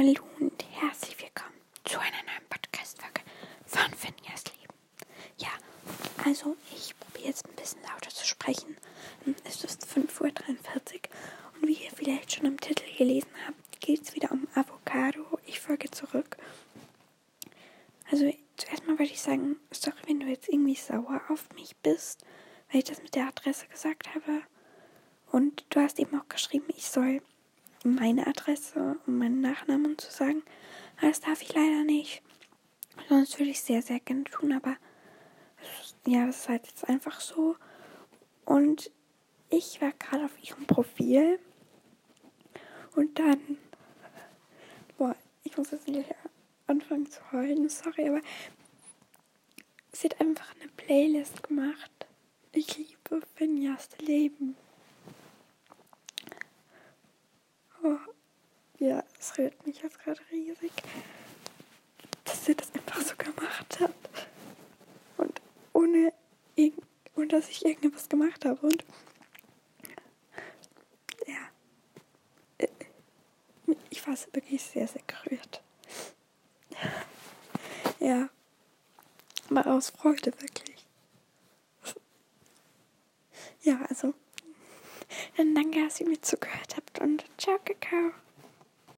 Hallo und herzlich willkommen zu einer neuen Podcast-Folge von Finjas Leben. Ja, also ich probiere jetzt ein bisschen lauter zu sprechen. Es ist 5.43 Uhr und wie ihr vielleicht schon im Titel gelesen habt, geht es wieder um Avocado. Ich folge zurück. Also zuerst mal würde ich sagen, sorry, wenn du jetzt irgendwie sauer auf mich bist, weil ich das mit der Adresse gesagt habe. Und du hast eben auch geschrieben, ich soll meine Adresse und meinen Nachnamen zu sagen. Aber das darf ich leider nicht. Sonst würde ich sehr, sehr gerne tun, aber ja, das ist halt jetzt einfach so. Und ich war gerade auf ihrem Profil und dann, boah, ich muss jetzt gleich anfangen zu heulen, sorry, aber sie hat einfach eine Playlist gemacht. Ich liebe Finjas Leben. Ja, es rührt mich jetzt gerade riesig, dass sie das einfach so gemacht hat. Und ohne, ohne dass ich irgendwas gemacht habe. Und ja, äh, ich war wirklich sehr, sehr gerührt. Ja, aber aus Freude wirklich. Ja, also. Dann danke, dass ihr mir zugehört habt und ciao, Kakao.